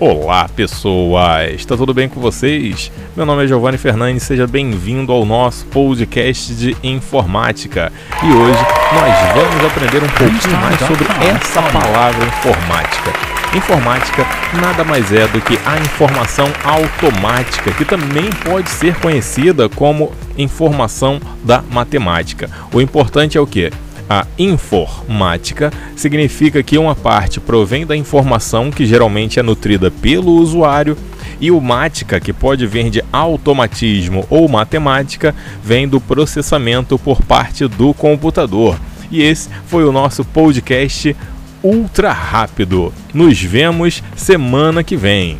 Olá, pessoas! Está tudo bem com vocês? Meu nome é Giovanni Fernandes, seja bem-vindo ao nosso podcast de informática. E hoje nós vamos aprender um pouquinho mais sobre essa palavra informática. Informática nada mais é do que a informação automática, que também pode ser conhecida como informação da matemática. O importante é o que? A informática significa que uma parte provém da informação que geralmente é nutrida pelo usuário e o mática, que pode vir de automatismo ou matemática, vem do processamento por parte do computador. E esse foi o nosso podcast ultra rápido. Nos vemos semana que vem.